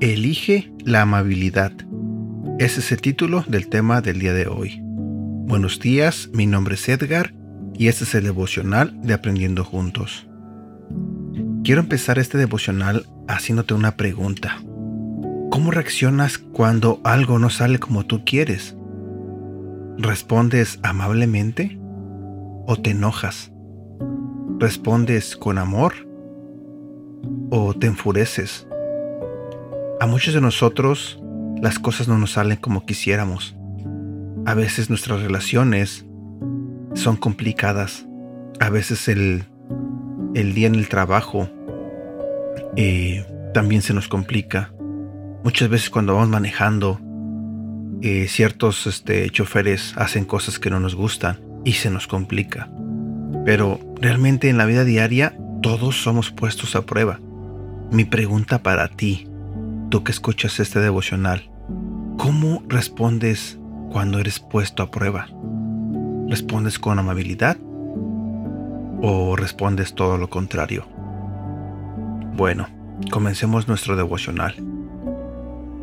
Elige la amabilidad. Ese es el título del tema del día de hoy. Buenos días, mi nombre es Edgar y este es el devocional de Aprendiendo Juntos. Quiero empezar este devocional haciéndote una pregunta. ¿Cómo reaccionas cuando algo no sale como tú quieres? ¿Respondes amablemente o te enojas? ¿Respondes con amor o te enfureces? A muchos de nosotros las cosas no nos salen como quisiéramos. A veces nuestras relaciones son complicadas. A veces el, el día en el trabajo eh, también se nos complica. Muchas veces cuando vamos manejando, eh, ciertos este, choferes hacen cosas que no nos gustan y se nos complica. Pero realmente en la vida diaria todos somos puestos a prueba. Mi pregunta para ti, tú que escuchas este devocional, ¿cómo respondes cuando eres puesto a prueba? ¿Respondes con amabilidad o respondes todo lo contrario? Bueno, comencemos nuestro devocional.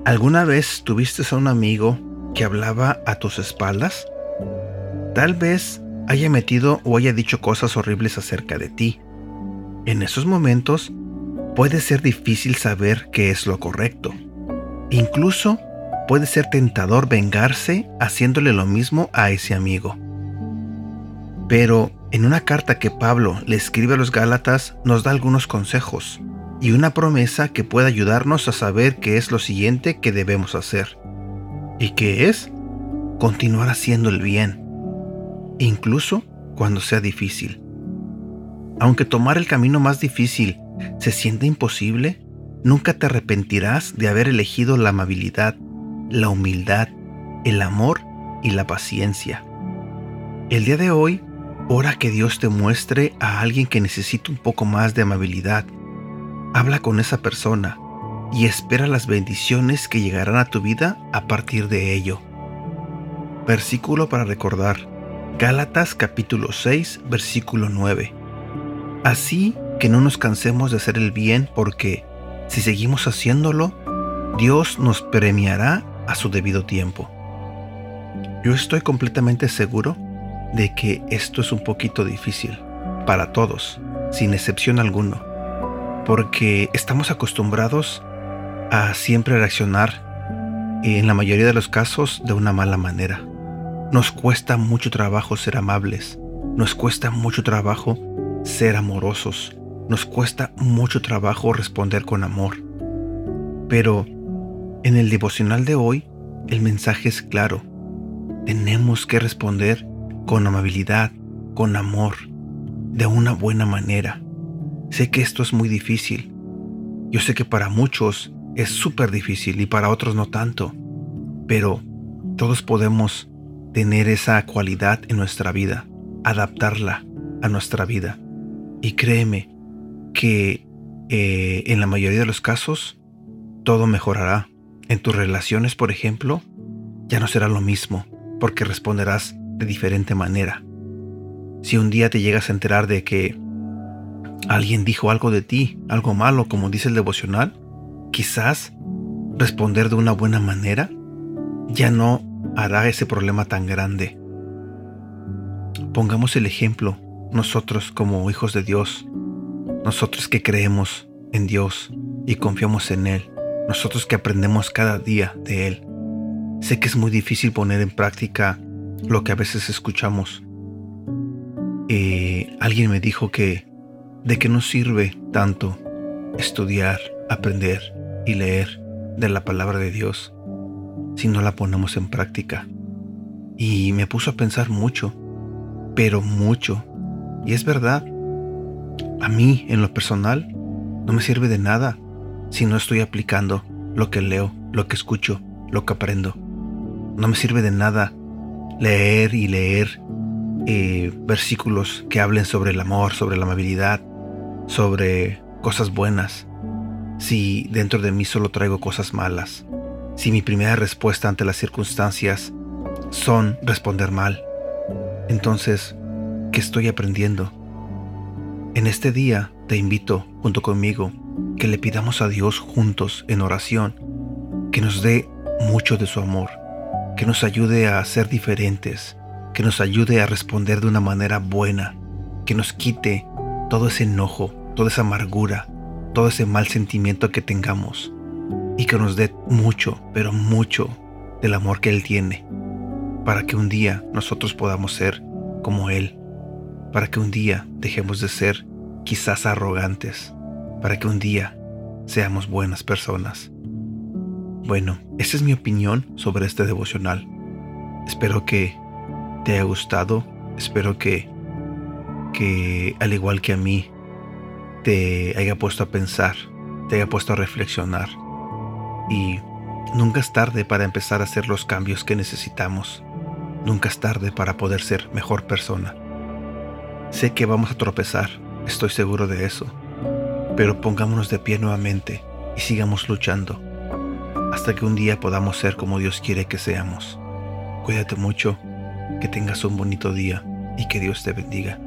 ¿Alguna vez tuviste a un amigo que hablaba a tus espaldas? Tal vez haya metido o haya dicho cosas horribles acerca de ti. En esos momentos puede ser difícil saber qué es lo correcto. Incluso puede ser tentador vengarse haciéndole lo mismo a ese amigo. Pero en una carta que Pablo le escribe a los Gálatas nos da algunos consejos y una promesa que puede ayudarnos a saber qué es lo siguiente que debemos hacer. ¿Y qué es? Continuar haciendo el bien, incluso cuando sea difícil. Aunque tomar el camino más difícil se siente imposible, nunca te arrepentirás de haber elegido la amabilidad, la humildad, el amor y la paciencia. El día de hoy Ora que Dios te muestre a alguien que necesita un poco más de amabilidad. Habla con esa persona y espera las bendiciones que llegarán a tu vida a partir de ello. Versículo para recordar. Gálatas capítulo 6, versículo 9. Así que no nos cansemos de hacer el bien porque, si seguimos haciéndolo, Dios nos premiará a su debido tiempo. Yo estoy completamente seguro de que esto es un poquito difícil para todos, sin excepción alguno, porque estamos acostumbrados a siempre reaccionar en la mayoría de los casos de una mala manera. Nos cuesta mucho trabajo ser amables, nos cuesta mucho trabajo ser amorosos, nos cuesta mucho trabajo responder con amor. Pero en el devocional de hoy, el mensaje es claro. Tenemos que responder con amabilidad, con amor, de una buena manera. Sé que esto es muy difícil. Yo sé que para muchos es súper difícil y para otros no tanto. Pero todos podemos tener esa cualidad en nuestra vida, adaptarla a nuestra vida. Y créeme que eh, en la mayoría de los casos todo mejorará. En tus relaciones, por ejemplo, ya no será lo mismo, porque responderás de diferente manera. Si un día te llegas a enterar de que alguien dijo algo de ti, algo malo, como dice el devocional, quizás responder de una buena manera ya no hará ese problema tan grande. Pongamos el ejemplo nosotros como hijos de Dios, nosotros que creemos en Dios y confiamos en Él, nosotros que aprendemos cada día de Él. Sé que es muy difícil poner en práctica lo que a veces escuchamos. Eh, alguien me dijo que de qué nos sirve tanto estudiar, aprender y leer de la palabra de Dios si no la ponemos en práctica. Y me puso a pensar mucho, pero mucho. Y es verdad, a mí en lo personal no me sirve de nada si no estoy aplicando lo que leo, lo que escucho, lo que aprendo. No me sirve de nada leer y leer eh, versículos que hablen sobre el amor, sobre la amabilidad, sobre cosas buenas, si dentro de mí solo traigo cosas malas. si mi primera respuesta ante las circunstancias son responder mal, entonces, ¿qué estoy aprendiendo? En este día te invito, junto conmigo, que le pidamos a Dios juntos en oración, que nos dé mucho de su amor, que nos ayude a ser diferentes, que nos ayude a responder de una manera buena, que nos quite todo ese enojo, toda esa amargura, todo ese mal sentimiento que tengamos y que nos dé mucho, pero mucho del amor que Él tiene, para que un día nosotros podamos ser como Él, para que un día dejemos de ser quizás arrogantes, para que un día seamos buenas personas. Bueno, esa es mi opinión sobre este devocional. Espero que te haya gustado, espero que, que al igual que a mí, te haya puesto a pensar, te haya puesto a reflexionar. Y nunca es tarde para empezar a hacer los cambios que necesitamos. Nunca es tarde para poder ser mejor persona. Sé que vamos a tropezar, estoy seguro de eso. Pero pongámonos de pie nuevamente y sigamos luchando hasta que un día podamos ser como Dios quiere que seamos. Cuídate mucho, que tengas un bonito día y que Dios te bendiga.